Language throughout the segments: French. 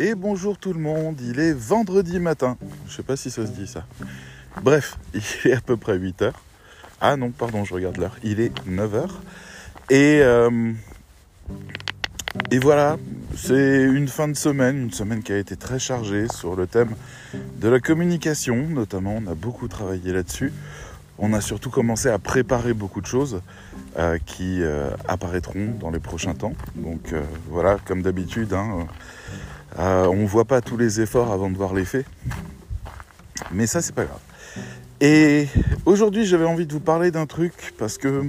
Et bonjour tout le monde, il est vendredi matin. Je sais pas si ça se dit ça. Bref, il est à peu près 8 heures. Ah non, pardon, je regarde l'heure. Il est 9 heures. Et, euh, et voilà, c'est une fin de semaine, une semaine qui a été très chargée sur le thème de la communication, notamment. On a beaucoup travaillé là-dessus. On a surtout commencé à préparer beaucoup de choses euh, qui euh, apparaîtront dans les prochains temps. Donc voilà, comme d'habitude, hein, on ne voit pas tous les efforts avant de voir les faits. Mais ça, c'est pas grave. Et aujourd'hui, j'avais envie de vous parler d'un truc parce que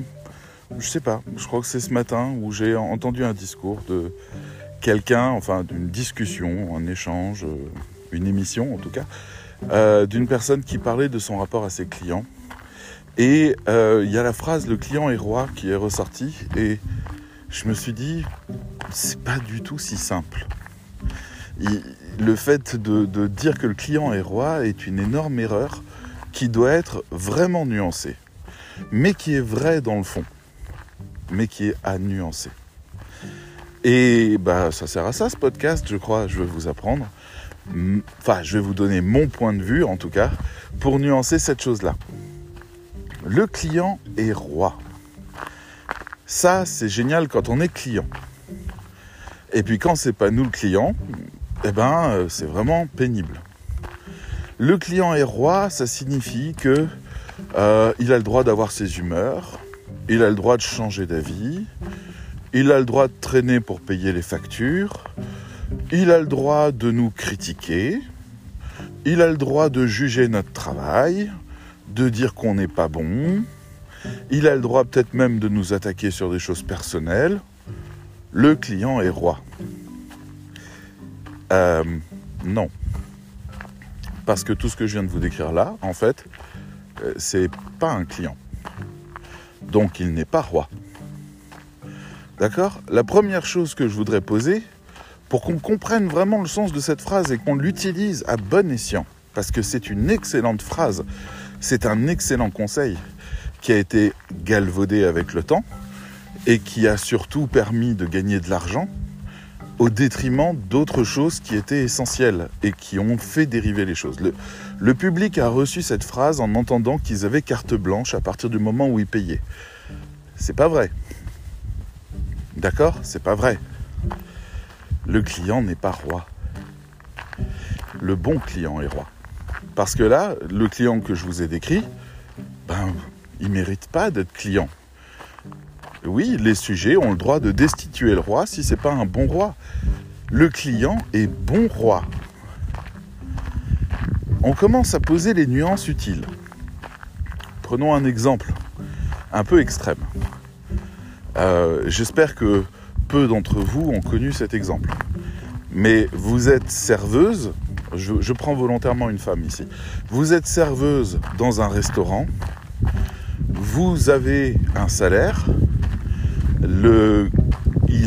je sais pas, je crois que c'est ce matin où j'ai entendu un discours de quelqu'un, enfin d'une discussion, un échange, une émission en tout cas, d'une personne qui parlait de son rapport à ses clients et euh, il y a la phrase le client est roi qui est ressortie et je me suis dit c'est pas du tout si simple. Le fait de, dire que le client est roi est une énorme erreur qui doit être vraiment nuancée, mais qui est vraie dans le fond, mais qui est à nuancer. Et bah ça sert à ça ce podcast, je crois, je vais vous apprendre. Enfin, je vais vous donner mon point de vue en tout cas pour nuancer cette chose-là. Le client est roi. Ça, c'est génial quand on est client. Et puis quand c'est pas nous le client, eh ben, euh, c'est vraiment pénible. Le client est roi, ça signifie que euh, il a le droit d'avoir ses humeurs, il a le droit de changer d'avis, il a le droit de traîner pour payer les factures, il a le droit de nous critiquer, il a le droit de juger notre travail, de dire qu'on n'est pas bon. Il a le droit peut-être même de nous attaquer sur des choses personnelles. Le client est roi. Euh, non. Parce que tout ce que je viens de vous décrire là, en fait, euh, c'est pas un client. Donc il n'est pas roi. D'accord? La première chose que je voudrais poser, pour qu'on comprenne vraiment le sens de cette phrase et qu'on l'utilise à bon escient, parce que c'est une excellente phrase, c'est un excellent conseil qui a été galvaudé avec le temps et qui a surtout permis de gagner de l'argent au détriment d'autres choses qui étaient essentielles et qui ont fait dériver les choses. Le, public a reçu cette phrase en entendant qu'ils avaient carte blanche à partir du moment où ils payaient. C'est pas vrai. D'accord? C'est pas vrai. Le client n'est pas roi. Le bon client est roi. Parce que là, le client que je vous ai décrit, ben, il ne mérite pas d'être client. Oui, les sujets ont le droit de destituer le roi si ce n'est pas un bon roi. Le client est bon roi. On commence à poser les nuances utiles. Prenons un exemple un peu extrême. Euh, j'espère que peu d'entre vous ont connu cet exemple. Mais vous êtes serveuse je, prends volontairement une femme ici. Vous êtes serveuse dans un restaurant, vous avez un salaire,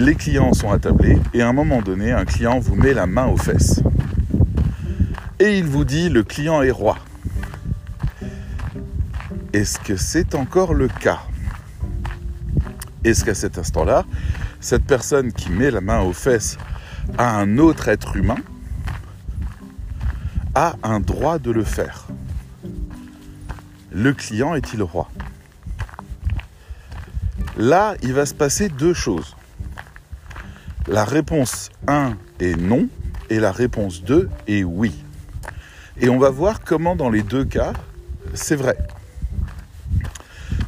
les clients sont attablés et à un moment donné, un client vous met la main aux fesses. Et il vous dit le client est roi. Est-ce que c'est encore le cas? Est-ce qu'à cet instant-là, cette personne qui met la main aux fesses a un autre être humain a un droit de le faire? Le client est-il roi? Là, il va se passer deux choses. La réponse 1 est non et la réponse 2 est oui. Et on va voir comment dans les deux cas, c'est vrai.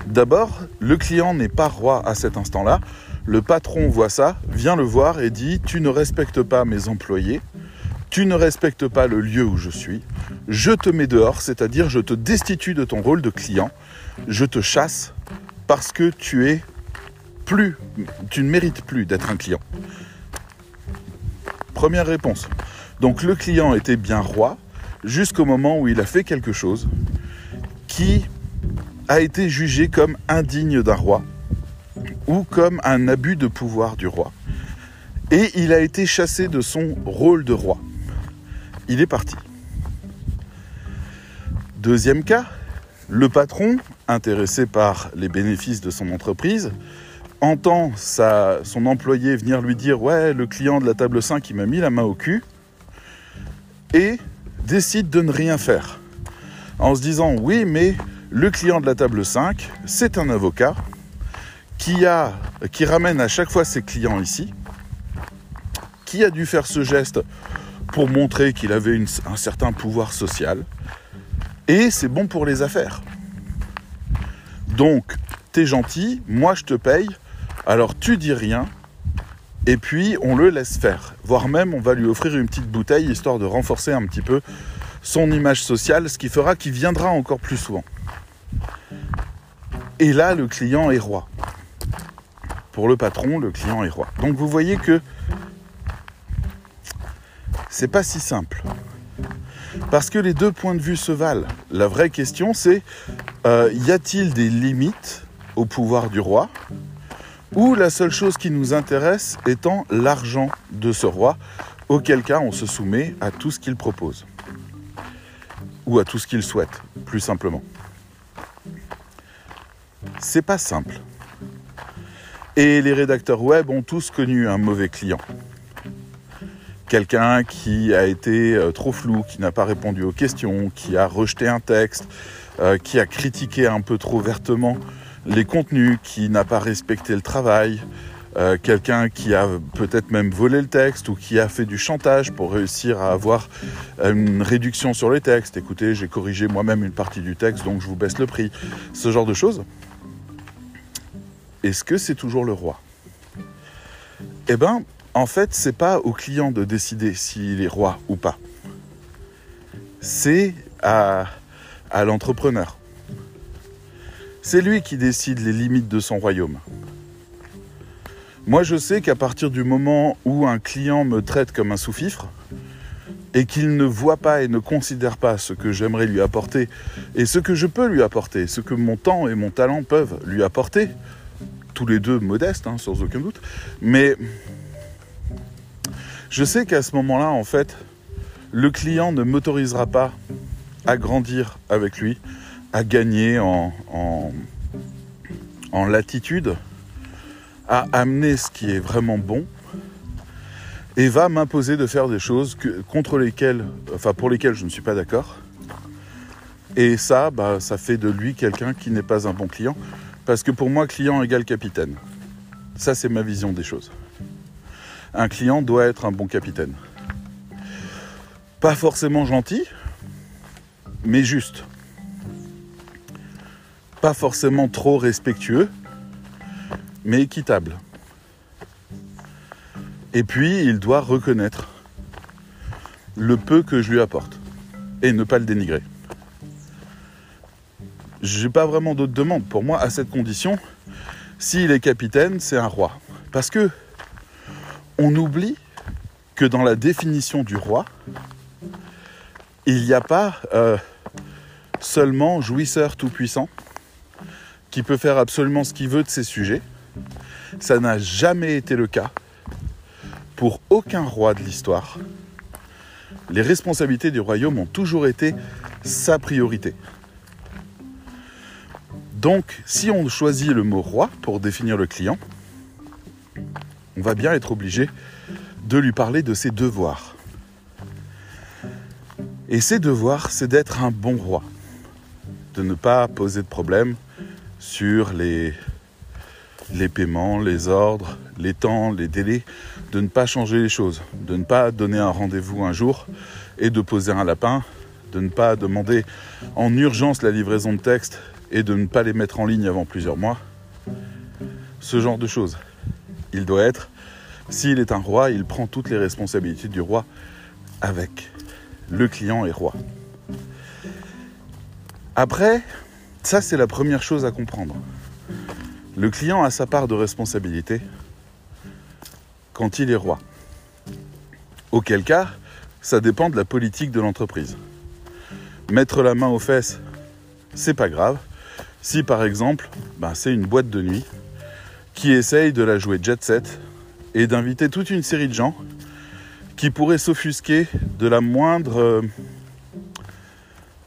D'abord, le client n'est pas roi à cet instant-là. Le patron voit ça, vient le voir et dit Tu ne respectes pas mes employés, tu ne respectes pas le lieu où je suis, je te mets dehors, c'est-à-dire je te destitue de ton rôle de client, je te chasse parce que tu es plus, tu ne mérites plus d'être un client. Première réponse. Donc le client était bien roi jusqu'au moment où il a fait quelque chose qui a été jugé comme indigne d'un roi ou comme un abus de pouvoir du roi. Et il a été chassé de son rôle de roi il est parti. Deuxième cas, le patron, intéressé par les bénéfices de son entreprise, entend son employé venir lui dire Ouais, le client de la table 5 il m'a mis la main au cul. et décide de ne rien faire. En se disant oui mais le client de la table 5, c'est un avocat qui, a, qui ramène à chaque fois ses clients ici, qui a dû faire ce geste pour montrer qu'il avait un certain pouvoir social, et c'est bon pour les affaires. Donc, t'es gentil, moi je te paye, alors tu dis rien, et puis on le laisse faire. Voire même on va lui offrir une petite bouteille histoire de renforcer un petit peu son image sociale, ce qui fera qu'il viendra encore plus souvent. Et là, le client est roi. Pour le patron, le client est roi. Donc vous voyez que c'est pas si simple. Parce que les deux points de vue se valent. La vraie question, c'est euh, y a-t-il des limites au pouvoir du roi? Ou la seule chose qui nous intéresse étant l'argent de ce roi, auquel cas on se soumet à tout ce qu'il propose Ou à tout ce qu'il souhaite, plus simplement. C'est pas simple. Et les rédacteurs web ont tous connu un mauvais client quelqu'un qui a été euh, trop flou, qui n'a pas répondu aux questions, qui a rejeté un texte, euh, qui a critiqué un peu trop vertement les contenus, qui n'a pas respecté le travail, euh, quelqu'un qui a peut-être même volé le texte ou qui a fait du chantage pour réussir à avoir une réduction sur le texte. Écoutez, j'ai corrigé moi-même une partie du texte, donc je vous baisse le prix. Ce genre de choses. Est-ce que c'est toujours le roi? Eh bien, en fait, c'est pas au client de décider s'il est roi ou pas. C'est à l'entrepreneur. C'est lui qui décide les limites de son royaume. Moi, je sais qu'à partir du moment où un client me traite comme un sous-fifre et qu'il ne voit pas et ne considère pas ce que j'aimerais lui apporter et ce que je peux lui apporter, ce que mon temps et mon talent peuvent lui apporter, tous les deux modestes, hein, sans aucun doute, mais je sais qu'à ce moment-là, en fait, le client ne m'autorisera pas à grandir avec lui, à gagner en, en, latitude, à amener ce qui est vraiment bon, et va m'imposer de faire des choses contre lesquelles, enfin pour lesquelles je ne suis pas d'accord. Et ça, bah, ça fait de lui quelqu'un qui n'est pas un bon client, parce que pour moi, client égale capitaine. Ça, c'est ma vision des choses un client doit être un bon capitaine. Pas forcément gentil, mais juste. Pas forcément trop respectueux, mais équitable. Et puis, il doit reconnaître le peu que je lui apporte et ne pas le dénigrer. J'ai pas vraiment d'autres demandes. Pour moi, à cette condition, s'il est capitaine, c'est un roi. Parce que on oublie que dans la définition du roi, il n'y a pas euh, seulement jouisseur tout-puissant qui peut faire absolument ce qu'il veut de ses sujets. Ça n'a jamais été le cas pour aucun roi de l'histoire. Les responsabilités du royaume ont toujours été sa priorité. Donc, si on choisit le mot roi pour définir le client, on va bien être obligé de lui parler de ses devoirs. Et ses devoirs, c'est d'être un bon roi, de ne pas poser de problème sur les, paiements, les ordres, les temps, les délais, de ne pas changer les choses, de ne pas donner un rendez-vous un jour et de poser un lapin, de ne pas demander en urgence la livraison de textes et de ne pas les mettre en ligne avant plusieurs mois. Ce genre de choses il doit être, s'il est un roi, il prend toutes les responsabilités du roi avec. Le client est roi. Après, ça c'est la première chose à comprendre. Le client a sa part de responsabilité quand il est roi. Auquel cas, ça dépend de la politique de l'entreprise. Mettre la main aux fesses, c'est pas grave. Si par exemple, ben, c'est une boîte de nuit qui essaye de la jouer jet set et d'inviter toute une série de gens qui pourraient s'offusquer de la moindre euh,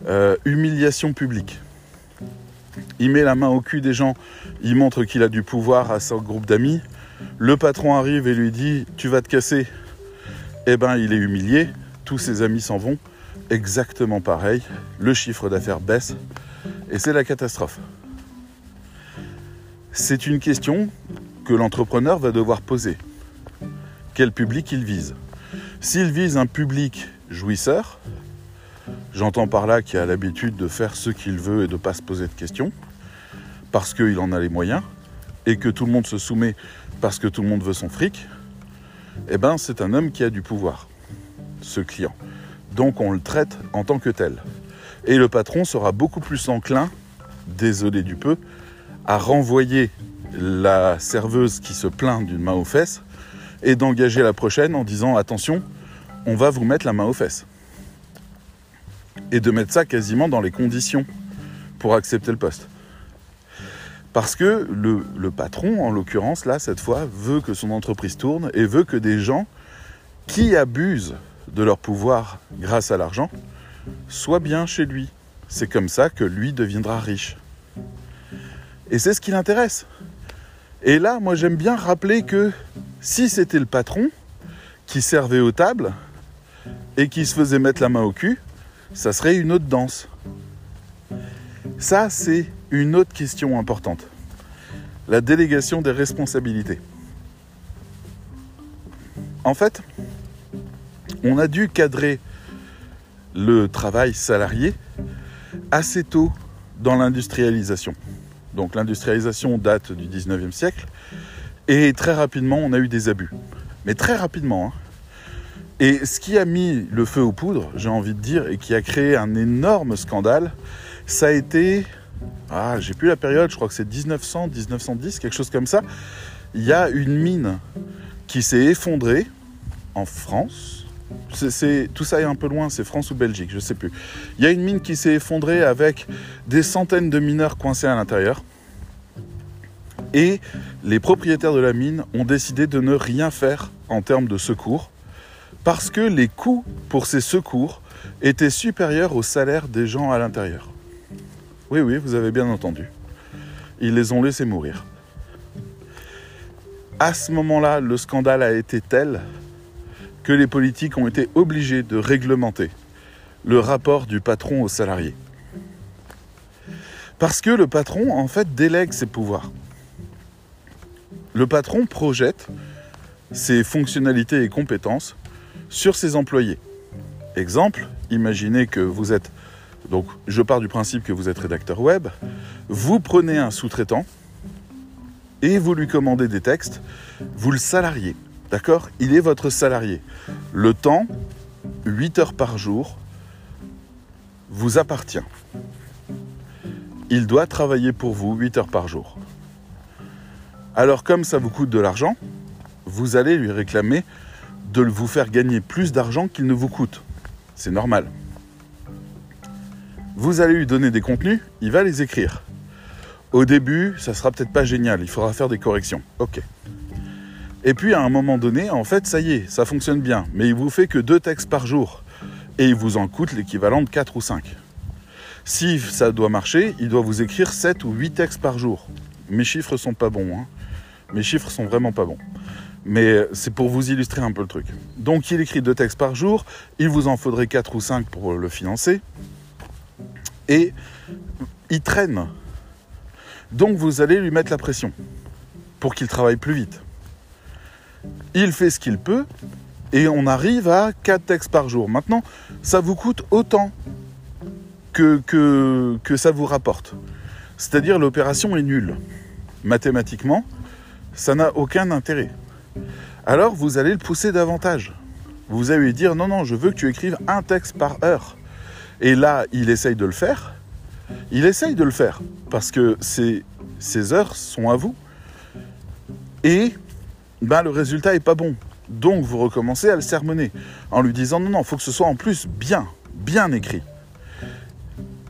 euh, humiliation publique. Il met la main au cul des gens, il montre qu'il a du pouvoir à son groupe d'amis. Le patron arrive et lui dit Tu vas te casser. Eh ben, il est humilié. tous ses amis s'en vont, exactement pareil, le chiffre d'affaires baisse et c'est la catastrophe. C'est une question que l'entrepreneur va devoir poser. Quel public il vise S'il vise un public jouisseur, j'entends par là qu'il a l'habitude de faire ce qu'il veut et de ne pas se poser de questions, parce qu'il en a les moyens, et que tout le monde se soumet parce que tout le monde veut son fric, eh ben c'est un homme qui a du pouvoir, ce client. Donc on le traite en tant que tel. Et le patron sera beaucoup plus enclin, désolé du peu, à renvoyer la serveuse qui se plaint d'une main aux fesses et d'engager la prochaine en disant attention, on va vous mettre la main aux fesses. Et de mettre ça quasiment dans les conditions pour accepter le poste. Parce que le, patron, en l'occurrence, là, cette fois, veut que son entreprise tourne et veut que des gens qui abusent de leur pouvoir grâce à l'argent soient bien chez lui. C'est comme ça que lui deviendra riche. Et c'est ce qui l'intéresse. Et là, moi j'aime bien rappeler que si c'était le patron qui servait aux tables et qui se faisait mettre la main au cul, ça serait une autre danse. Ça, c'est une autre question importante. La délégation des responsabilités. En fait, on a dû cadrer le travail salarié assez tôt dans l'industrialisation. Donc l'industrialisation date du 19e siècle et très rapidement on a eu des abus. Mais très rapidement. Hein. Et ce qui a mis le feu aux poudres, j'ai envie de dire, et qui a créé un énorme scandale, ça a été ah, j'ai plus la période, je crois que c'est 1900, 1910, quelque chose comme ça. Il y a une mine qui s'est effondrée en France. C'est, tout ça est un peu loin, c'est France ou Belgique, je ne sais plus. Il y a une mine qui s'est effondrée avec des centaines de mineurs coincés à l'intérieur. Et les propriétaires de la mine ont décidé de ne rien faire en termes de secours parce que les coûts pour ces secours étaient supérieurs au salaire des gens à l'intérieur. Oui, oui, vous avez bien entendu. Ils les ont laissés mourir. À ce moment-là, le scandale a été tel que les politiques ont été obligés de réglementer le rapport du patron aux salariés. Parce que le patron, en fait, délègue ses pouvoirs. Le patron projette ses fonctionnalités et compétences sur ses employés. Exemple, imaginez que vous êtes donc je pars du principe que vous êtes rédacteur web, vous prenez un sous-traitant et vous lui commandez des textes, vous le salariez, d'accord? Il est votre salarié. Le temps, 8 heures par jour, vous appartient. Il doit travailler pour vous 8 heures par jour. Alors comme ça vous coûte de l'argent, vous allez lui réclamer de vous faire gagner plus d'argent qu'il ne vous coûte. C'est normal. Vous allez lui donner des contenus, il va les écrire. Au début, ça sera peut-être pas génial, il faudra faire des corrections. Ok. Et puis à un moment donné, en fait, ça y est, ça fonctionne bien, mais il vous fait que deux textes par jour et il vous en coûte l'équivalent de 4 ou 5. Si ça doit marcher, il doit vous écrire 7 ou 8 textes par jour. Mes chiffres sont pas bons, hein. Mes chiffres sont vraiment pas bons. Mais c'est pour vous illustrer un peu le truc. Donc il écrit deux textes par jour, il vous en faudrait 4 ou 5 pour le financer et il traîne. Donc vous allez lui mettre la pression pour qu'il travaille plus vite. Il fait ce qu'il peut et on arrive à 4 textes par jour. Maintenant, ça vous coûte autant que, que, que ça vous rapporte. C'est-à-dire l'opération est nulle. Mathématiquement, ça n'a aucun intérêt. Alors vous allez le pousser davantage. Vous allez lui dire non, non, je veux que tu écrives un texte par heure. Et là, il essaye de le faire. Il essaye de le faire parce que ces, heures sont à vous. Et ben, le résultat n'est pas bon. Donc vous recommencez à le sermonner en lui disant non, non, il faut que ce soit en plus bien, bien écrit.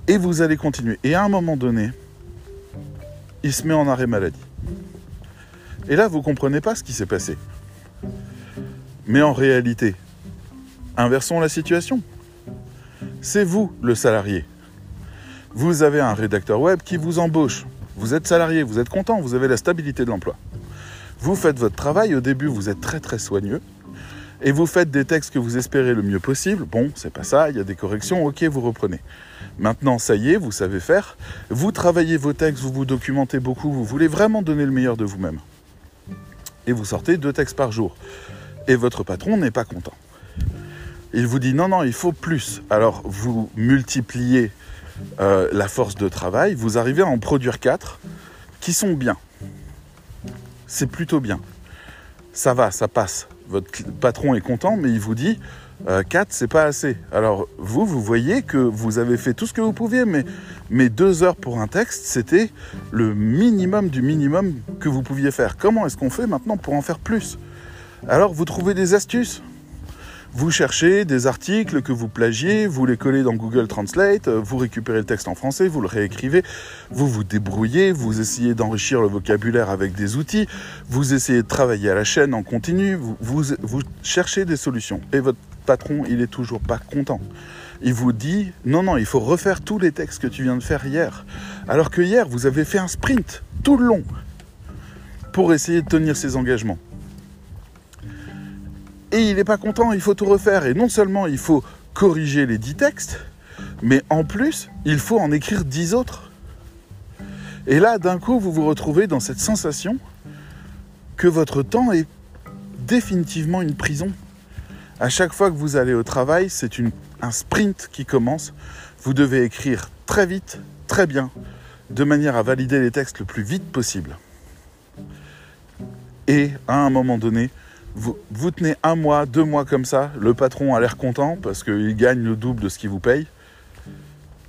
Et vous allez continuer. Et à un moment donné, il se met en arrêt maladie. Et là, vous ne comprenez pas ce qui s'est passé. Mais en réalité, inversons la situation c'est vous le salarié. Vous avez un rédacteur web qui vous embauche. Vous êtes salarié, vous êtes content, vous avez la stabilité de l'emploi. Vous faites votre travail, au début vous êtes très très soigneux, et vous faites des textes que vous espérez le mieux possible, bon, c'est pas ça, il y a des corrections, ok, vous reprenez. Maintenant, ça y est, vous savez faire, vous travaillez vos textes, vous vous documentez beaucoup, vous voulez vraiment donner le meilleur de vous-même. Et vous sortez deux textes par jour. Et votre patron n'est pas content. Il vous dit non, non, il faut plus. Alors vous multipliez euh, la force de travail, vous arrivez à en produire quatre qui sont bien. C'est plutôt bien. Ça va, ça passe votre patron est content, mais il vous dit 4, euh, c'est pas assez. Alors vous, vous voyez que vous avez fait tout ce que vous pouviez, mais, mais deux heures pour un texte, c'était le minimum du minimum que vous pouviez faire. Comment est-ce qu'on fait maintenant pour en faire plus? Alors vous trouvez des astuces? Vous cherchez des articles que vous plagiez, vous les collez dans Google Translate, euh, vous récupérez le texte en français, vous le réécrivez, vous vous débrouillez, vous essayez d'enrichir le vocabulaire avec des outils, vous essayez de travailler à la chaîne en continu, vous, vous, cherchez des solutions. Et votre patron, il est toujours pas content. Il vous dit non, non, il faut refaire tous les textes que tu viens de faire hier. Alors que hier, vous avez fait un sprint tout le long pour essayer de tenir ses engagements et il n'est pas content, il faut tout refaire. Et non seulement il faut corriger les dix textes, mais en plus, il faut en écrire dix autres. Et là, d'un coup, vous vous retrouvez dans cette sensation que votre temps est définitivement une prison. À chaque fois que vous allez au travail, c'est un sprint qui commence. Vous devez écrire très vite, très bien, de manière à valider les textes le plus vite possible. Et à un moment donné, vous, tenez un mois, deux mois comme ça, le patron a l'air content parce qu'il gagne le double de ce qu'il vous paye,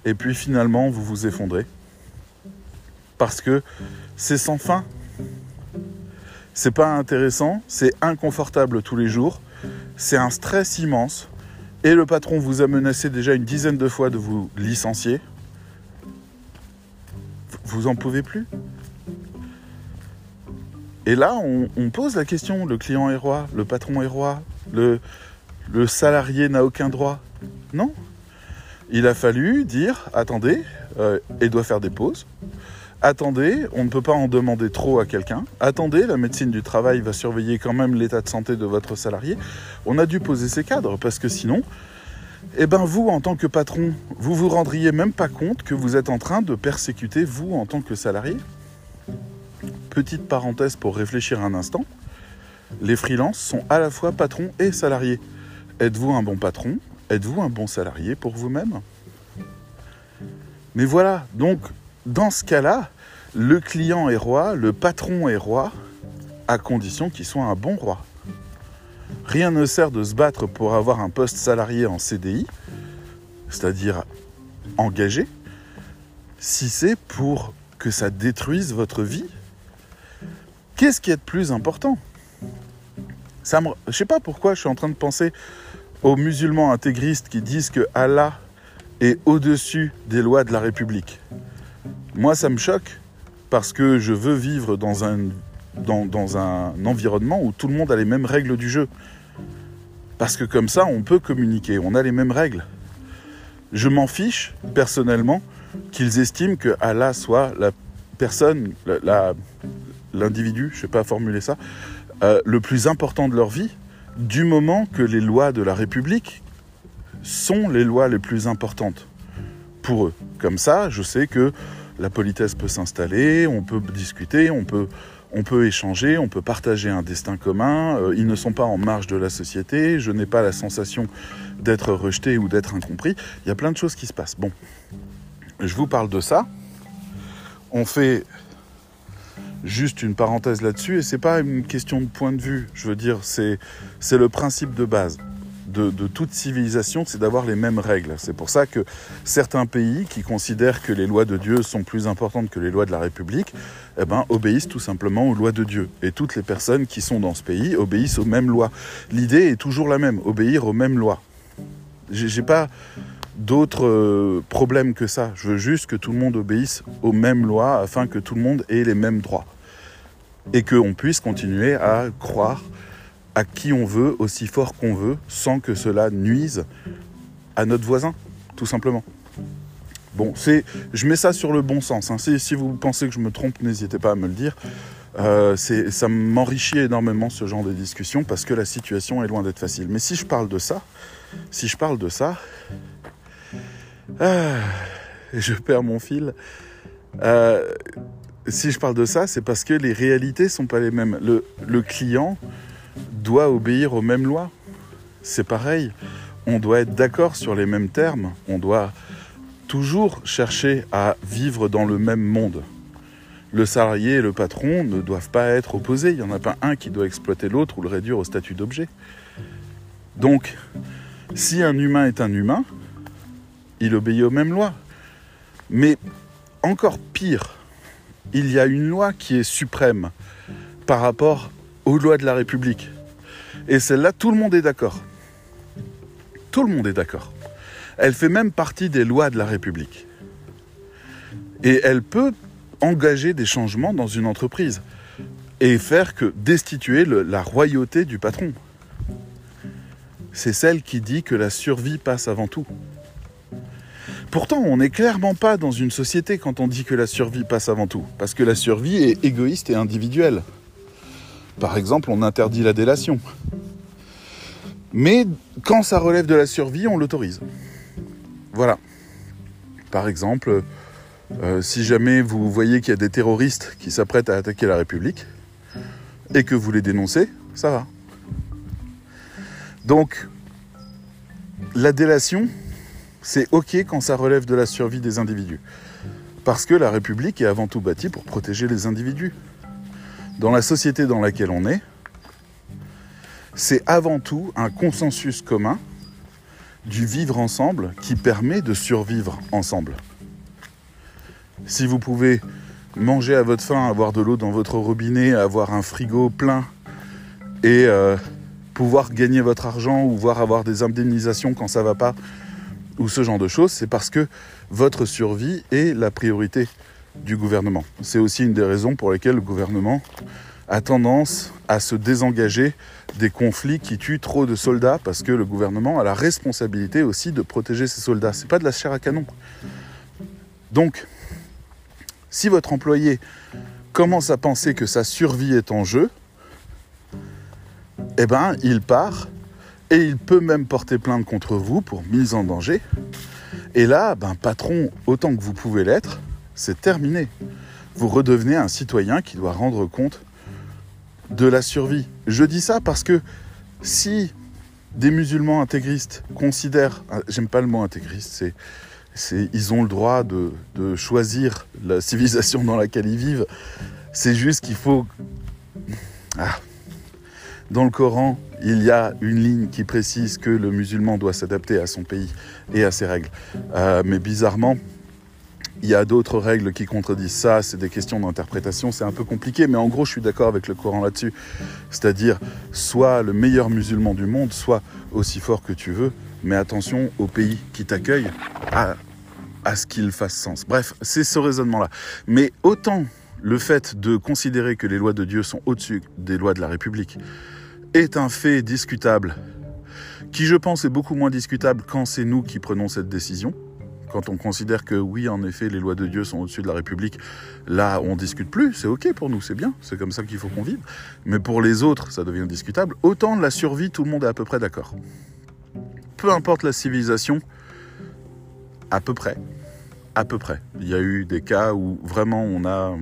et puis finalement vous vous effondrez. Parce que c'est sans fin. C'est pas intéressant, c'est inconfortable tous les jours, c'est un stress immense, et le patron vous a menacé déjà une dizaine de fois de vous licencier. Vous en pouvez plus et là, on, pose la question, le client est roi, le patron est roi, le, salarié n'a aucun droit. Non. Il a fallu dire, attendez, euh, il doit faire des pauses. Attendez, on ne peut pas en demander trop à quelqu'un. Attendez, la médecine du travail va surveiller quand même l'état de santé de votre salarié. On a dû poser ces cadres parce que sinon, eh ben vous, en tant que patron, vous vous rendriez même pas compte que vous êtes en train de persécuter vous en tant que salarié. Petite parenthèse pour réfléchir un instant, les freelances sont à la fois patrons et salariés. Êtes-vous un bon patron? Êtes-vous un bon salarié pour vous-même? Mais voilà, donc dans ce cas-là, le client est roi, le patron est roi, à condition qu'il soit un bon roi. Rien ne sert de se battre pour avoir un poste salarié en CDI, c'est-à-dire engagé, si c'est pour que ça détruise votre vie Qu'est-ce qui est de plus important? Ça me... Je sais pas pourquoi je suis en train de penser aux musulmans intégristes qui disent que Allah est au-dessus des lois de la République. Moi, ça me choque parce que je veux vivre dans un, dans, dans un environnement où tout le monde a les mêmes règles du jeu. Parce que comme ça, on peut communiquer, on a les mêmes règles. Je m'en fiche, personnellement, qu'ils estiment que Allah soit la personne, la, l'individu, je ne sais pas formuler ça, euh, le plus important de leur vie, du moment que les lois de la République sont les lois les plus importantes pour eux. Comme ça, je sais que la politesse peut s'installer, on peut discuter, on peut, on peut échanger, on peut partager un destin commun, euh, ils ne sont pas en marge de la société, je n'ai pas la sensation d'être rejeté ou d'être incompris, il y a plein de choses qui se passent. Bon, je vous parle de ça, on fait juste une parenthèse là-dessus, et c'est pas une question de point de vue. Je veux dire, c'est le principe de base de, de toute civilisation, c'est d'avoir les mêmes règles. C'est pour ça que certains pays qui considèrent que les lois de Dieu sont plus importantes que les lois de la République, eh ben, obéissent tout simplement aux lois de Dieu. Et toutes les personnes qui sont dans ce pays obéissent aux mêmes lois. L'idée est toujours la même, obéir aux mêmes lois. J'ai pas d'autres euh, problèmes que ça. Je veux juste que tout le monde obéisse aux mêmes lois afin que tout le monde ait les mêmes droits et qu'on puisse continuer à croire à qui on veut, aussi fort qu'on veut, sans que cela nuise à notre voisin, tout simplement. Bon, c'est, je mets ça sur le bon sens. Hein. Si, vous pensez que je me trompe, n'hésitez pas à me le dire. Euh, ça m'enrichit énormément ce genre de discussion parce que la situation est loin d'être facile. Mais si je parle de ça, si je parle de ça, ah, je perds mon fil. Euh, si je parle de ça, c'est parce que les réalités sont pas les mêmes. Le client doit obéir aux mêmes lois. C'est pareil. On doit être d'accord sur les mêmes termes. On doit toujours chercher à vivre dans le même monde. Le salarié et le patron ne doivent pas être opposés. Il n'y en a pas un qui doit exploiter l'autre ou le réduire au statut d'objet. Donc, si un humain est un humain, il obéit aux mêmes lois. Mais encore pire, il y a une loi qui est suprême par rapport aux lois de la République. Et celle-là, tout le monde est d'accord. Tout le monde est d'accord. Elle fait même partie des lois de la République. Et elle peut engager des changements dans une entreprise et faire que destituer la royauté du patron. C'est celle qui dit que la survie passe avant tout. Pourtant, on n'est clairement pas dans une société quand on dit que la survie passe avant tout, parce que la survie est égoïste et individuelle. Par exemple, on interdit la délation. Mais quand ça relève de la survie, on l'autorise. Voilà. Par exemple, euh, si jamais vous voyez qu'il y a des terroristes qui s'apprêtent à attaquer la République et que vous les dénoncez, ça va. Donc, la délation, c'est OK quand ça relève de la survie des individus. Parce que la République est avant tout bâtie pour protéger les individus. Dans la société dans laquelle on est, c'est avant tout un consensus commun du vivre ensemble qui permet de survivre ensemble. Si vous pouvez manger à votre faim, avoir de l'eau dans votre robinet, avoir un frigo plein et euh, pouvoir gagner votre argent ou voir avoir des indemnisations quand ça va pas ou ce genre de choses, c'est parce que votre survie est la priorité du gouvernement. C'est aussi une des raisons pour lesquelles le gouvernement a tendance à se désengager des conflits qui tuent trop de soldats parce que le gouvernement a la responsabilité aussi de protéger ses soldats. C'est pas de la chair à canon. Donc, si votre employé commence à penser que sa survie est en jeu, eh ben, il part et il peut même porter plainte contre vous pour mise en danger. Et là, ben, patron, autant que vous pouvez l'être, c'est terminé. Vous redevenez un citoyen qui doit rendre compte de la survie. Je dis ça parce que si des musulmans intégristes considèrent, ah, j'aime pas le mot intégriste, c'est, ils ont le droit de, choisir la civilisation dans laquelle ils vivent. C'est juste qu'il faut. Ah. Dans le Coran, il y a une ligne qui précise que le musulman doit s'adapter à son pays et à ses règles. Euh, mais bizarrement, il y a d'autres règles qui contredisent ça, c'est des questions d'interprétation, c'est un peu compliqué, mais en gros je suis d'accord avec le Coran là-dessus. C'est-à-dire, soit le meilleur musulman du monde, soit aussi fort que tu veux, mais attention au pays qui t'accueille, à, à ce qu'il fasse sens. Bref, c'est ce raisonnement-là. Mais autant le fait de considérer que les lois de Dieu sont au-dessus des lois de la République est un fait discutable, qui je pense est beaucoup moins discutable quand c'est nous qui prenons cette décision, quand on considère que oui, en effet, les lois de Dieu sont au-dessus de la République, là, on discute plus, c'est ok pour nous, c'est bien, c'est comme ça qu'il faut qu'on vive. Mais pour les autres, ça devient discutable. Autant de la survie, tout le monde est à peu près d'accord. Peu importe la civilisation, à peu près. À peu près. Il y a eu des cas où vraiment on a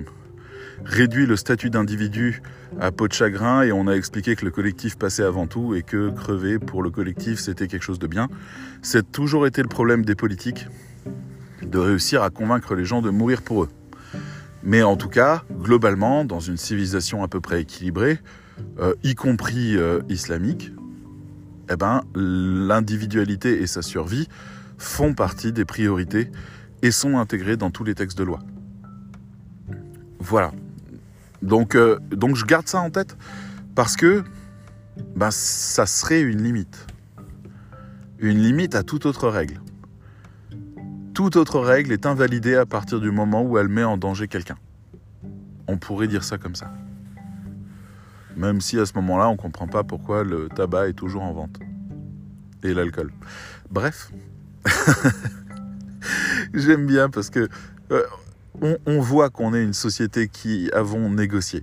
réduit le statut d'individu à peau de chagrin et on a expliqué que le collectif passait avant tout et que crever pour le collectif c'était quelque chose de bien. C'est toujours été le problème des politiques de réussir à convaincre les gens de mourir pour eux. Mais en tout cas, globalement, dans une civilisation à peu près équilibrée, euh, y compris euh, islamique, eh ben, l'individualité et sa survie font partie des priorités et sont intégrées dans tous les textes de loi. Voilà. Donc, euh, donc je garde ça en tête parce que ben, ça serait une limite. Une limite à toute autre règle toute autre règle est invalidée à partir du moment où elle met en danger quelqu'un. On pourrait dire ça comme ça. Même si à ce moment-là, on ne comprend pas pourquoi le tabac est toujours en vente. Et l'alcool. Bref. J'aime bien parce que euh, on, voit qu'on est une société qui avons négocié.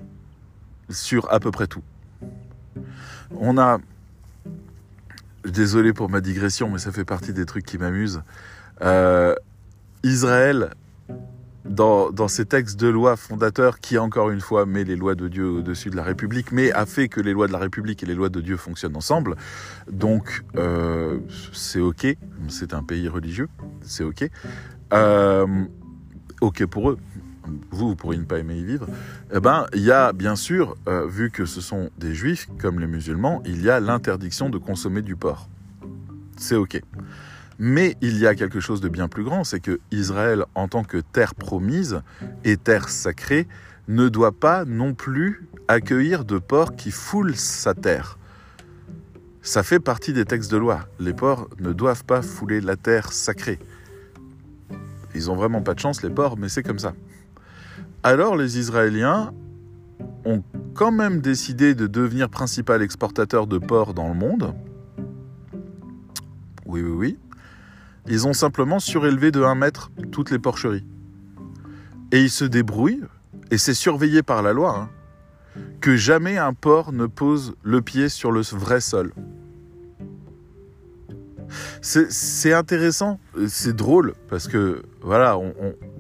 sur à peu près tout. On a, désolé pour ma digression, mais ça fait partie des trucs qui m'amusent. Euh, Israël, dans, ses textes de loi fondateurs, qui encore une fois met les lois de Dieu au-dessus de la République, mais a fait que les lois de la République et les lois de Dieu fonctionnent ensemble. Donc euh, c'est ok, c'est un pays religieux, c'est ok. Euh, ok pour eux, vous, vous pourriez ne pas aimer y vivre, eh ben, il y a bien sûr, euh, vu que ce sont des juifs comme les musulmans, il y a l'interdiction de consommer du porc. C'est ok. Mais il y a quelque chose de bien plus grand, c'est que Israël, en tant que terre promise et terre sacrée, ne doit pas non plus accueillir de porcs qui foulent sa terre. Ça fait partie des textes de loi. Les porcs ne doivent pas fouler la terre sacrée. Ils ont vraiment pas de chance, les porcs, mais c'est comme ça. Alors les Israéliens ont quand même décidé de devenir principal exportateur de porc dans le monde. Oui, oui, oui. Ils ont simplement surélevé de 1 mètre toutes les porcheries. Et ils se débrouillent, et c'est surveillé par la loi, hein, que jamais un porc ne pose le pied sur le vrai sol. C'est intéressant, c'est drôle, parce que voilà,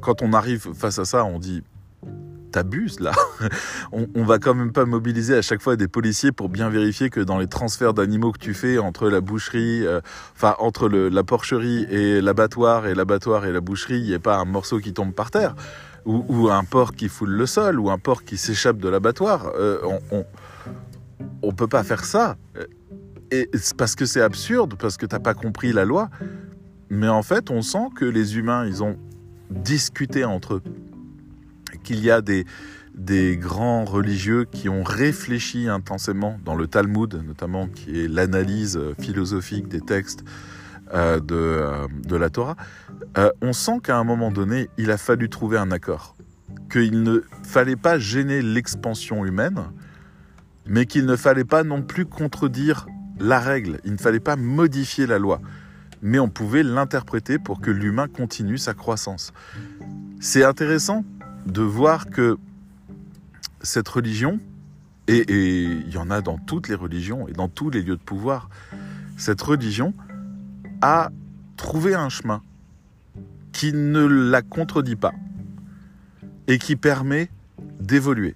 quand on arrive face à ça, on dit t'abuses là. on, va quand même pas mobiliser à chaque fois des policiers pour bien vérifier que dans les transferts d'animaux que tu fais entre la boucherie, euh, enfin entre la porcherie et l'abattoir et l'abattoir et la boucherie, il n'y ait pas un morceau qui tombe par terre ou, un porc qui foule le sol ou un porc qui s'échappe de l'abattoir. Euh, on, on, peut pas faire ça. Et parce que c'est absurde, parce que t'as pas compris la loi. Mais en fait, on sent que les humains, ils ont discuté entre eux qu'il y a des, grands religieux qui ont réfléchi intensément dans le Talmud, notamment qui est l'analyse philosophique des textes euh, de, euh, de, la Torah, euh, on sent qu'à un moment donné, il a fallu trouver un accord. Qu'il ne fallait pas gêner l'expansion humaine, mais qu'il ne fallait pas non plus contredire la règle, il ne fallait pas modifier la loi, mais on pouvait l'interpréter pour que l'humain continue sa croissance. C'est intéressant de voir que cette religion, et, il y en a dans toutes les religions et dans tous les lieux de pouvoir, cette religion a trouvé un chemin qui ne la contredit pas et qui permet d'évoluer.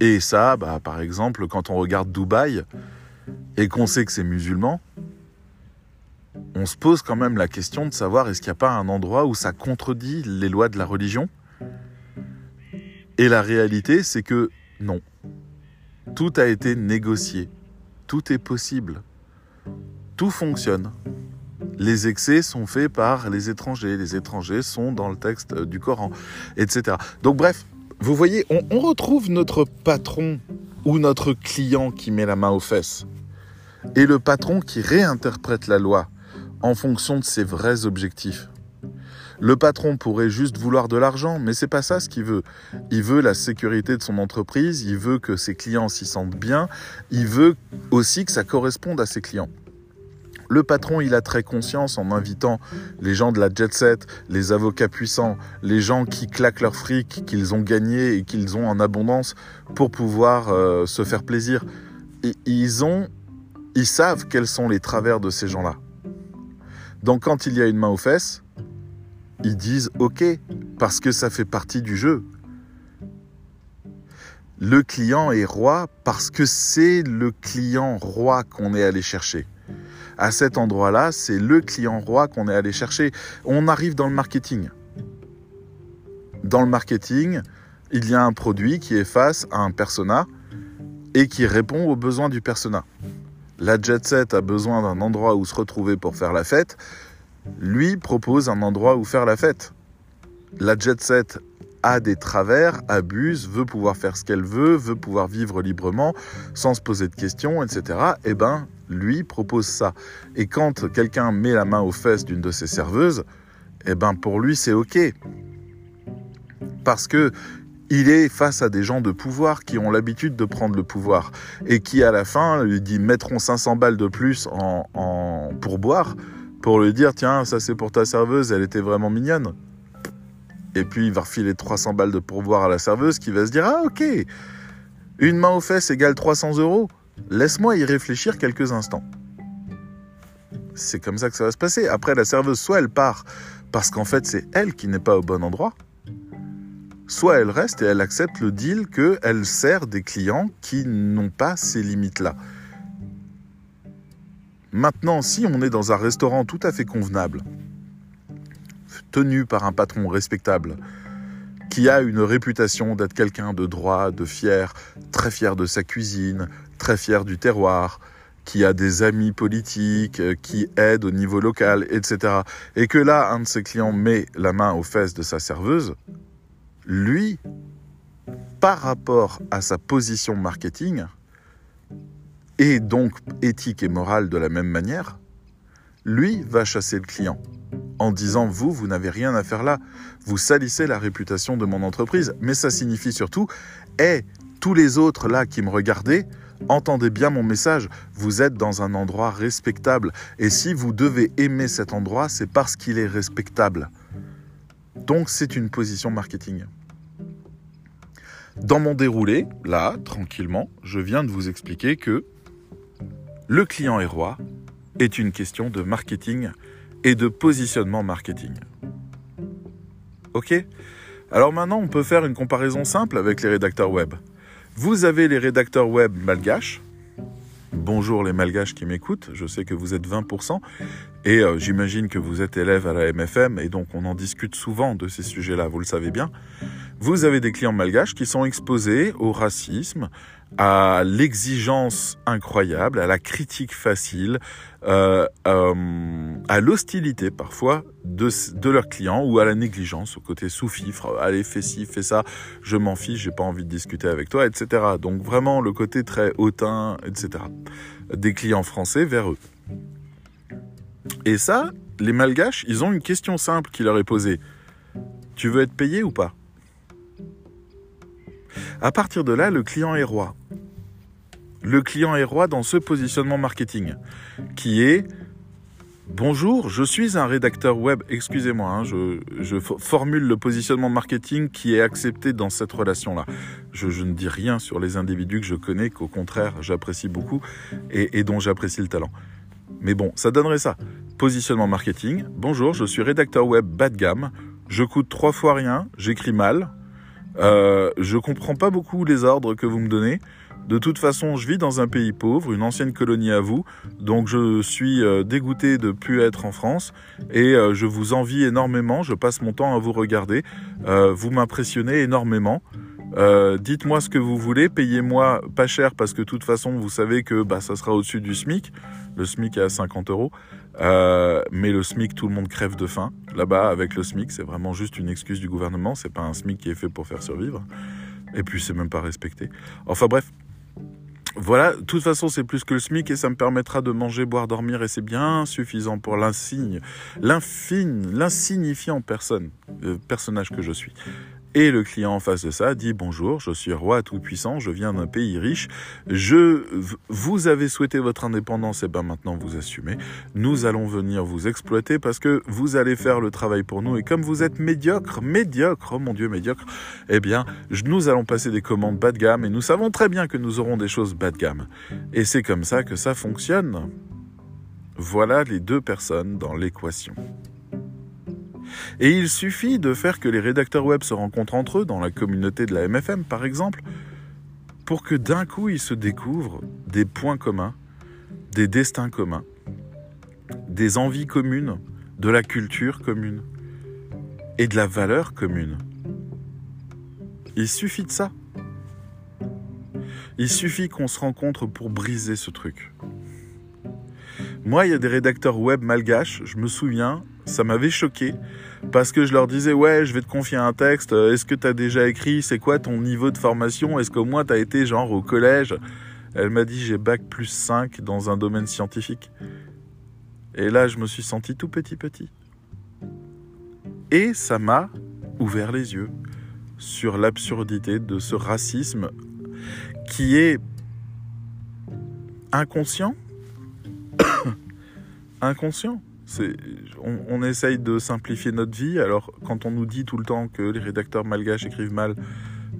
Et ça, bah, par exemple, quand on regarde Dubaï et qu'on sait que c'est musulman, on se pose quand même la question de savoir est-ce qu'il n'y a pas un endroit où ça contredit les lois de la religion? Et la réalité, c'est que non. Tout a été négocié. Tout est possible. Tout fonctionne. Les excès sont faits par les étrangers. Les étrangers sont dans le texte du Coran, etc. Donc bref, vous voyez, on, retrouve notre patron ou notre client qui met la main aux fesses. Et le patron qui réinterprète la loi en fonction de ses vrais objectifs. Le patron pourrait juste vouloir de l'argent, mais c'est pas ça ce qu'il veut. Il veut la sécurité de son entreprise, il veut que ses clients s'y sentent bien, il veut aussi que ça corresponde à ses clients. Le patron, il a très conscience en invitant les gens de la jet set, les avocats puissants, les gens qui claquent leur fric, qu'ils ont gagné et qu'ils ont en abondance pour pouvoir euh, se faire plaisir. Et ils ont, ils savent quels sont les travers de ces gens-là. Donc quand il y a une main aux fesses, ils disent OK, parce que ça fait partie du jeu. Le client est roi parce que c'est le client roi qu'on est allé chercher. À cet endroit-là, c'est le client roi qu'on est allé chercher. On arrive dans le marketing. Dans le marketing, il y a un produit qui est face à un persona et qui répond aux besoins du persona la jet set a besoin d'un endroit où se retrouver pour faire la fête, lui propose un endroit où faire la fête. La jet set a des travers, abuse, veut pouvoir faire ce qu'elle veut, veut pouvoir vivre librement, sans se poser de questions, etc. Eh ben, lui propose ça. Et quand quelqu'un met la main aux fesses d'une de ses serveuses, eh ben, pour lui, c'est OK. Parce que il est face à des gens de pouvoir qui ont l'habitude de prendre le pouvoir et qui à la fin lui dit mettront 500 balles de plus en, en pour boire pour lui dire tiens ça c'est pour ta serveuse elle était vraiment mignonne et puis il va refiler 300 balles de pourboire à la serveuse qui va se dire ah ok Une main aux fesses égale 300 euros Laisse-moi y réfléchir quelques instants. C'est comme ça que ça va se passer. Après, la serveuse, soit elle part parce qu'en fait c'est elle qui n'est pas au bon endroit, soit elle reste et elle accepte le deal qu'elle sert des clients qui n'ont pas ces limites-là. Maintenant, si on est dans un restaurant tout à fait convenable, tenu par un patron respectable, qui a une réputation d'être quelqu'un de droit, de fier, très fier de sa cuisine, très fier du terroir, qui a des amis politiques, euh, qui aide au niveau local, etc. Et que là, un de ses clients met la main aux fesses de sa serveuse, lui, par rapport à sa position marketing, et donc éthique et morale de la même manière, lui va chasser le client en disant vous, vous n'avez rien à faire là, vous salissez la réputation de mon entreprise. Mais ça signifie surtout, et tous les autres là qui me regardaient, entendez bien mon message, vous êtes dans un endroit respectable. Et si vous devez aimer cet endroit, c'est parce qu'il est respectable. Donc c'est une position marketing. Dans mon déroulé, là, tranquillement, je viens de vous expliquer que le client est roi est une question de marketing et de positionnement marketing. Ok? Alors maintenant, on peut faire une comparaison simple avec les rédacteurs web. Vous avez les rédacteurs web malgaches. Bonjour les malgaches qui m'écoutent, je sais que vous êtes 20% et euh, j'imagine que vous êtes élève à la MFM et donc on en discute souvent de ces sujets-là, vous le savez bien. Vous avez des clients malgaches qui sont exposés au racisme, à l'exigence incroyable, à la critique facile, euh, euh, à l'hostilité parfois de, de, leurs clients ou à la négligence, au côté sous-fifre, allez fais ci, fais ça, je m'en fiche, j'ai pas envie de discuter avec toi, etc. Donc vraiment le côté très hautain, etc. Des clients français vers eux. Et ça, les malgaches, ils ont une question simple qui leur est posée. Tu veux être payé ou pas? À partir de là, le client est roi. Le client est roi dans ce positionnement marketing, qui est Bonjour, je suis un rédacteur web. Excusez-moi, hein, je, formule le positionnement marketing qui est accepté dans cette relation-là. Je, ne dis rien sur les individus que je connais, qu'au contraire j'apprécie beaucoup et, dont j'apprécie le talent. Mais bon, ça donnerait ça. Positionnement marketing. Bonjour, je suis rédacteur web bas de gamme. Je coûte trois fois rien, j'écris mal, euh, je comprends pas beaucoup les ordres que vous me donnez. De toute façon, je vis dans un pays pauvre, une ancienne colonie à vous, donc je suis euh, dégoûté de plus être en France et euh, je vous envie énormément. Je passe mon temps à vous regarder. Euh, vous m'impressionnez énormément. Dites-moi ce que vous voulez, payez-moi pas cher parce que de toute façon, vous savez que bah, ça sera au-dessus du SMIC. Le SMIC est à 50 euros. Mais le SMIC, tout le monde crève de faim. Là-bas, avec le SMIC, c'est vraiment juste une excuse du gouvernement. C'est pas un SMIC qui est fait pour faire survivre. Et puis, c'est même pas respecté. Enfin bref. Voilà, de toute façon, c'est plus que le SMIC et ça me permettra de manger, boire, dormir et c'est bien suffisant pour l'insigne, l'infine, l'insignifiant personne, euh, personnage que je suis. Et le client en face de ça dit bonjour, je suis roi tout-puissant, je viens d'un pays riche, je, vous avez souhaité votre indépendance, et ben maintenant vous assumez. Nous allons venir vous exploiter parce que vous allez faire le travail pour nous et comme vous êtes médiocre, médiocre, oh mon dieu médiocre, eh bien nous allons passer des commandes bas de gamme et nous savons très bien que nous aurons des choses bas de gamme. Et c'est comme ça que ça fonctionne. Voilà les deux personnes dans l'équation. Et il suffit de faire que les rédacteurs web se rencontrent entre eux, dans la communauté de la MFM par exemple, pour que d'un coup ils se découvrent des points communs, des destins communs, des envies communes, de la culture commune et de la valeur commune. Il suffit de ça. Il suffit qu'on se rencontre pour briser ce truc. Moi, il y a des rédacteurs web malgaches, je me souviens, ça m'avait choqué parce que je leur disais ouais je vais te confier un texte euh, est-ce que tu déjà écrit c'est quoi ton niveau de formation est-ce qu'au moins tu as été genre au collège? Elle m'a dit j'ai bac plus 5 dans un domaine scientifique. Et là je me suis senti tout petit petit. Et ça m'a ouvert les yeux sur l'absurdité de ce racisme qui est inconscient. Inconscient on, essaye de simplifier notre vie. Alors, quand on nous dit tout le temps que les rédacteurs malgaches écrivent mal,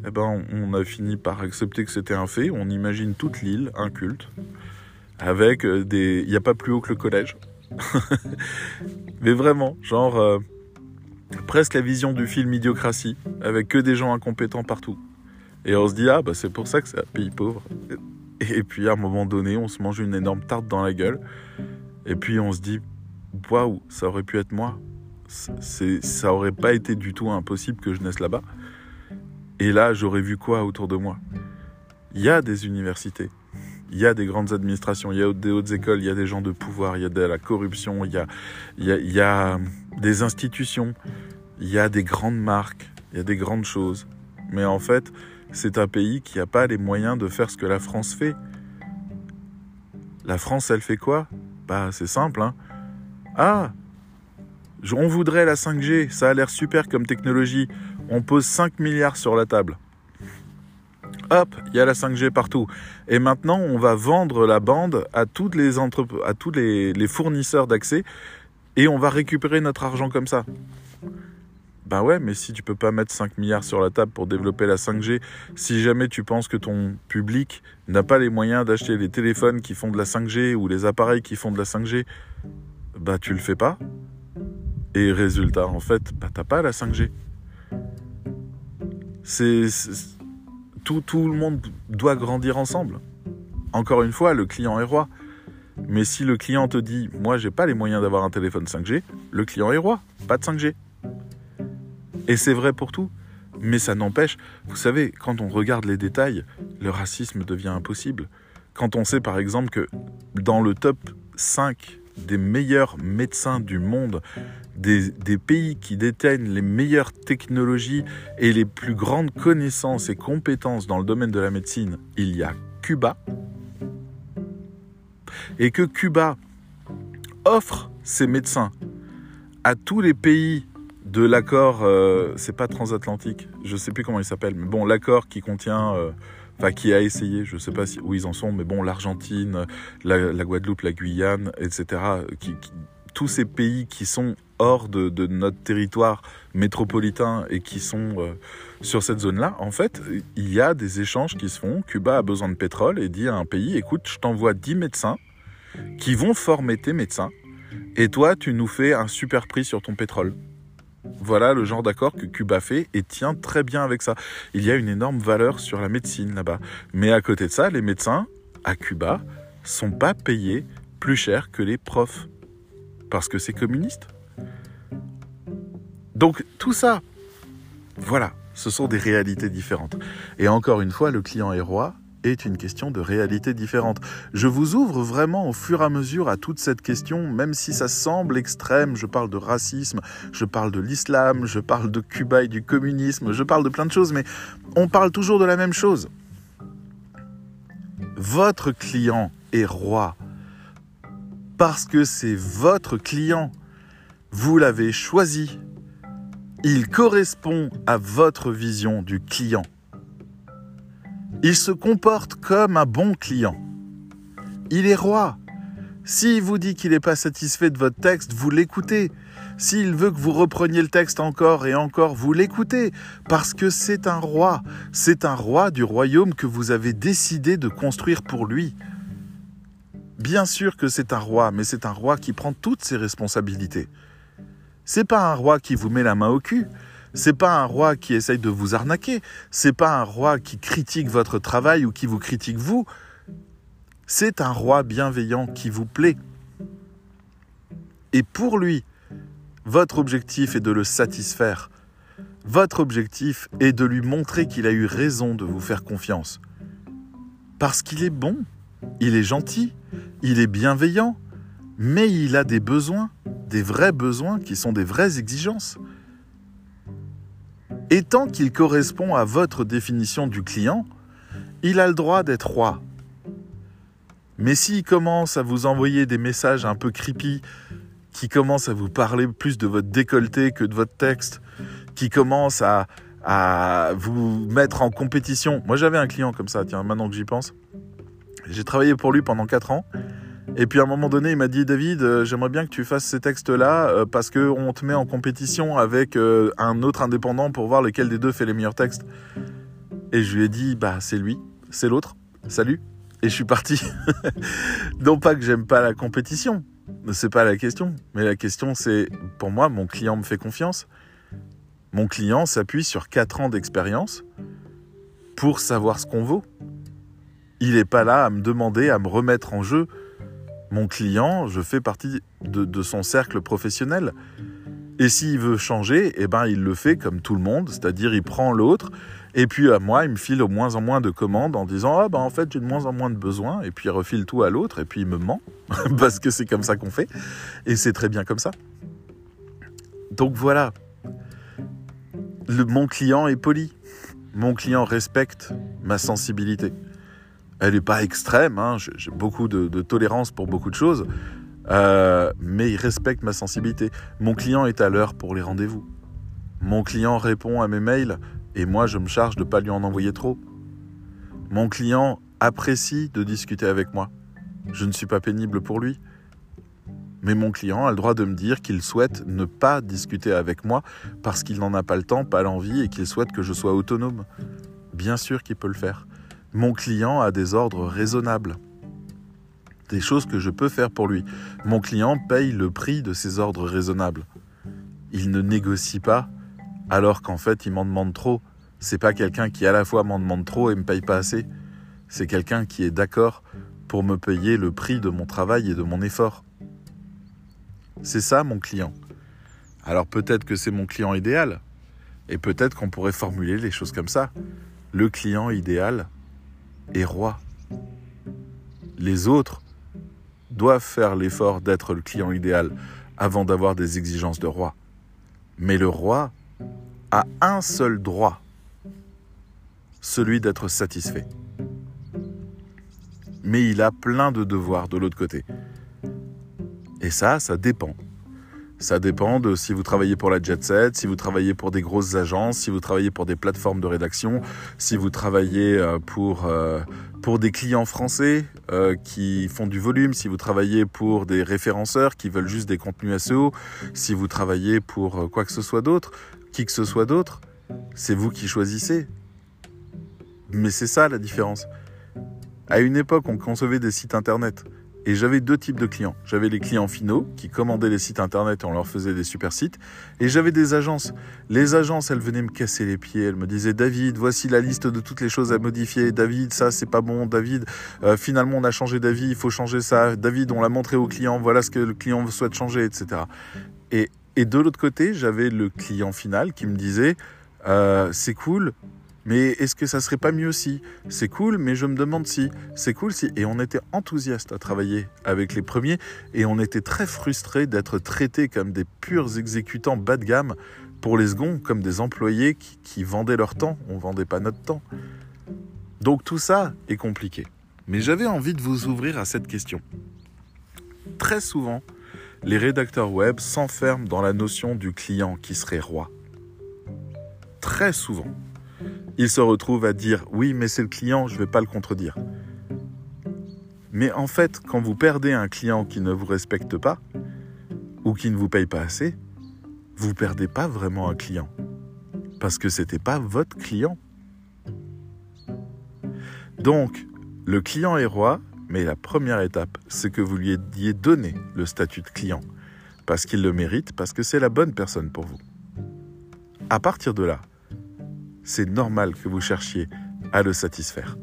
eh ben, on a fini par accepter que c'était un fait. On imagine toute l'île, un culte, avec euh, des... Il n'y a pas plus haut que le collège. Mais vraiment, genre... Euh, presque la vision du film Idiocratie, avec que des gens incompétents partout. Et on se dit, ah, bah c'est pour ça que c'est un pays pauvre. Et puis à un moment donné, on se mange une énorme tarte dans la gueule. Et puis on se dit, waouh, ça aurait pu être moi. C'est, ça aurait pas été du tout impossible que je naisse là-bas. Et là, j'aurais vu quoi autour de moi? Il y a des universités, il y a des grandes administrations, il y a des hautes écoles, il y a des gens de pouvoir, il y a de la corruption, il y a, y a, y a des institutions, il y a des grandes marques, il y a des grandes choses. Mais en fait, c'est un pays qui n'a pas les moyens de faire ce que la France fait. La France, elle fait quoi? Bah, c'est simple, hein. Ah On voudrait la 5G, ça a l'air super comme technologie. On pose 5 milliards sur la table. Hop, il y a la 5G partout. Et maintenant, on va vendre la bande à, tous les fournisseurs d'accès et on va récupérer notre argent comme ça. Ben ouais, mais si tu peux pas mettre 5 milliards sur la table pour développer la 5G, si jamais tu penses que ton public n'a pas les moyens d'acheter les téléphones qui font de la 5G ou les appareils qui font de la 5G, bah tu le fais pas. Et résultat, en fait, bah t'as pas la 5G. C'est tout, tout le monde doit grandir ensemble. Encore une fois, le client est roi. Mais si le client te dit, moi j'ai pas les moyens d'avoir un téléphone 5G, le client est roi, pas de 5G. Et c'est vrai pour tout. Mais ça n'empêche, vous savez, quand on regarde les détails, le racisme devient impossible. Quand on sait par exemple que dans le top 5 des meilleurs médecins du monde, des, pays qui détiennent les meilleures technologies et les plus grandes connaissances et compétences dans le domaine de la médecine, il y a Cuba. Et que Cuba offre ses médecins à tous les pays de l'accord, euh, c'est pas transatlantique, je sais plus comment il s'appelle, mais bon, l'accord qui contient, euh, enfin qui a essayé, je sais pas si, où ils en sont, mais bon, l'Argentine, la, Guadeloupe, la Guyane, etc. tous ces pays qui sont hors de, notre territoire métropolitain et qui sont euh, sur cette zone-là, en fait, il y a des échanges qui se font. Cuba a besoin de pétrole et dit à un pays, écoute, je t'envoie 10 médecins qui vont former tes médecins et toi, tu nous fais un super prix sur ton pétrole. Voilà le genre d'accord que Cuba fait et tient très bien avec ça. Il y a une énorme valeur sur la médecine là-bas. Mais à côté de ça, les médecins à Cuba sont pas payés plus cher que les profs parce que c'est communiste. Donc tout ça, voilà, ce sont des réalités différentes. Et encore une fois, le client est roi est une question de réalité différente. Je vous ouvre vraiment au fur et à mesure à toute cette question, même si ça semble extrême. Je parle de racisme, je parle de l'islam, je parle de Cuba et du communisme, je parle de plein de choses, mais on parle toujours de la même chose. Votre client est roi parce que c'est votre client. Vous l'avez choisi. Il correspond à votre vision du client. Il se comporte comme un bon client. Il est roi. S'il vous dit qu'il n'est pas satisfait de votre texte, vous l'écoutez. S'il veut que vous repreniez le texte encore et encore, vous l'écoutez. Parce que c'est un roi. C'est un roi du royaume que vous avez décidé de construire pour lui. Bien sûr que c'est un roi, mais c'est un roi qui prend toutes ses responsabilités. C'est pas un roi qui vous met la main au cul. C'est pas un roi qui essaye de vous arnaquer. C'est pas un roi qui critique votre travail ou qui vous critique vous. C'est un roi bienveillant qui vous plaît. Et pour lui, votre objectif est de le satisfaire. Votre objectif est de lui montrer qu'il a eu raison de vous faire confiance. Parce qu'il est bon, il est gentil, il est bienveillant, mais il a des besoins, des vrais besoins qui sont des vraies exigences. Et tant qu'il correspond à votre définition du client, il a le droit d'être roi. Mais s'il commence à vous envoyer des messages un peu creepy, qui commence à vous parler plus de votre décolleté que de votre texte, qui commence à, à vous mettre en compétition. Moi j'avais un client comme ça, tiens, maintenant que j'y pense. J'ai travaillé pour lui pendant 4 ans et puis à un moment donné, il m'a dit David, euh, j'aimerais bien que tu fasses ces textes-là euh, parce qu'on te met en compétition avec euh, un autre indépendant pour voir lequel des deux fait les meilleurs textes. Et je lui ai dit, bah c'est lui, c'est l'autre, salut. Et je suis parti. non pas que j'aime pas la compétition, c'est pas la question. Mais la question c'est, pour moi, mon client me fait confiance. Mon client s'appuie sur 4 ans d'expérience pour savoir ce qu'on vaut. Il n'est pas là à me demander, à me remettre en jeu. Mon client, je fais partie de, son cercle professionnel. Et s'il veut changer, eh ben, il le fait comme tout le monde, c'est-à-dire il prend l'autre, et puis à moi, il me file au moins en moins de commandes en disant Ah ben en fait j'ai de moins en moins de besoins, et puis il refile tout à l'autre, et puis il me ment, parce que c'est comme ça qu'on fait, et c'est très bien comme ça. Donc voilà, le, mon client est poli, mon client respecte ma sensibilité. Elle n'est pas extrême, hein, j'ai beaucoup de, tolérance pour beaucoup de choses, euh, mais il respecte ma sensibilité. Mon client est à l'heure pour les rendez-vous. Mon client répond à mes mails et moi je me charge de ne pas lui en envoyer trop. Mon client apprécie de discuter avec moi. Je ne suis pas pénible pour lui. Mais mon client a le droit de me dire qu'il souhaite ne pas discuter avec moi parce qu'il n'en a pas le temps, pas l'envie et qu'il souhaite que je sois autonome. Bien sûr qu'il peut le faire. Mon client a des ordres raisonnables. Des choses que je peux faire pour lui. Mon client paye le prix de ses ordres raisonnables. Il ne négocie pas alors qu'en fait il m'en demande trop. C'est pas quelqu'un qui à la fois m'en demande trop et me paye pas assez. C'est quelqu'un qui est d'accord pour me payer le prix de mon travail et de mon effort. C'est ça mon client. Alors peut-être que c'est mon client idéal. Et peut-être qu'on pourrait formuler les choses comme ça. Le client idéal est roi. Les autres doivent faire l'effort d'être le client idéal avant d'avoir des exigences de roi. Mais le roi a un seul droit, celui d'être satisfait. Mais il a plein de devoirs de l'autre côté. Et ça, ça dépend. Ça dépend de si vous travaillez pour la jet set, si vous travaillez pour des grosses agences, si vous travaillez pour des plateformes de rédaction, si vous travaillez euh, pour, euh, pour des clients français euh, qui font du volume, si vous travaillez pour des référenceurs qui veulent juste des contenus SEO, si vous travaillez pour quoi que ce soit d'autre, qui que ce soit d'autre, c'est vous qui choisissez. Mais c'est ça la différence. À une époque, on concevait des sites internet. Et j'avais deux types de clients. J'avais les clients finaux qui commandaient les sites internet et on leur faisait des super sites. Et j'avais des agences. Les agences, elles venaient me casser les pieds. Elles me disaient David, voici la liste de toutes les choses à modifier. David, ça c'est pas bon. David, euh, finalement on a changé d'avis, il faut changer ça. David, on l'a montré au client, voilà ce que le client souhaite changer, etc. Et, de l'autre côté, j'avais le client final qui me disait euh, c'est cool, mais est-ce que ça serait pas mieux si? C'est cool, mais je me demande si. C'est cool si. Et on était enthousiaste à travailler avec les premiers et on était très frustrés d'être traités comme des purs exécutants bas de gamme pour les seconds, comme des employés qui, vendaient leur temps. On vendait pas notre temps. Donc tout ça est compliqué. Mais j'avais envie de vous ouvrir à cette question. Très souvent, les rédacteurs web s'enferment dans la notion du client qui serait roi. Très souvent il se retrouve à dire oui, mais c'est le client, je ne vais pas le contredire. Mais en fait, quand vous perdez un client qui ne vous respecte pas ou qui ne vous paye pas assez, vous perdez pas vraiment un client parce que c'était pas votre client. Donc, le client est roi, mais la première étape, c'est que vous lui ayez donné le statut de client parce qu'il le mérite, parce que c'est la bonne personne pour vous. À partir de là, c'est normal que vous cherchiez à le satisfaire.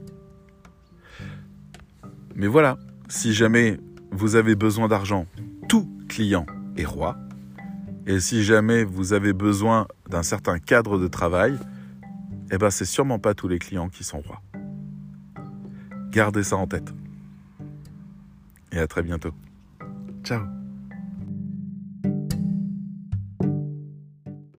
Mais voilà, si jamais vous avez besoin d'argent, tout client est roi. Et si jamais vous avez besoin d'un certain cadre de travail, eh ben c'est sûrement pas tous les clients qui sont rois. Gardez ça en tête. Et à très bientôt. Ciao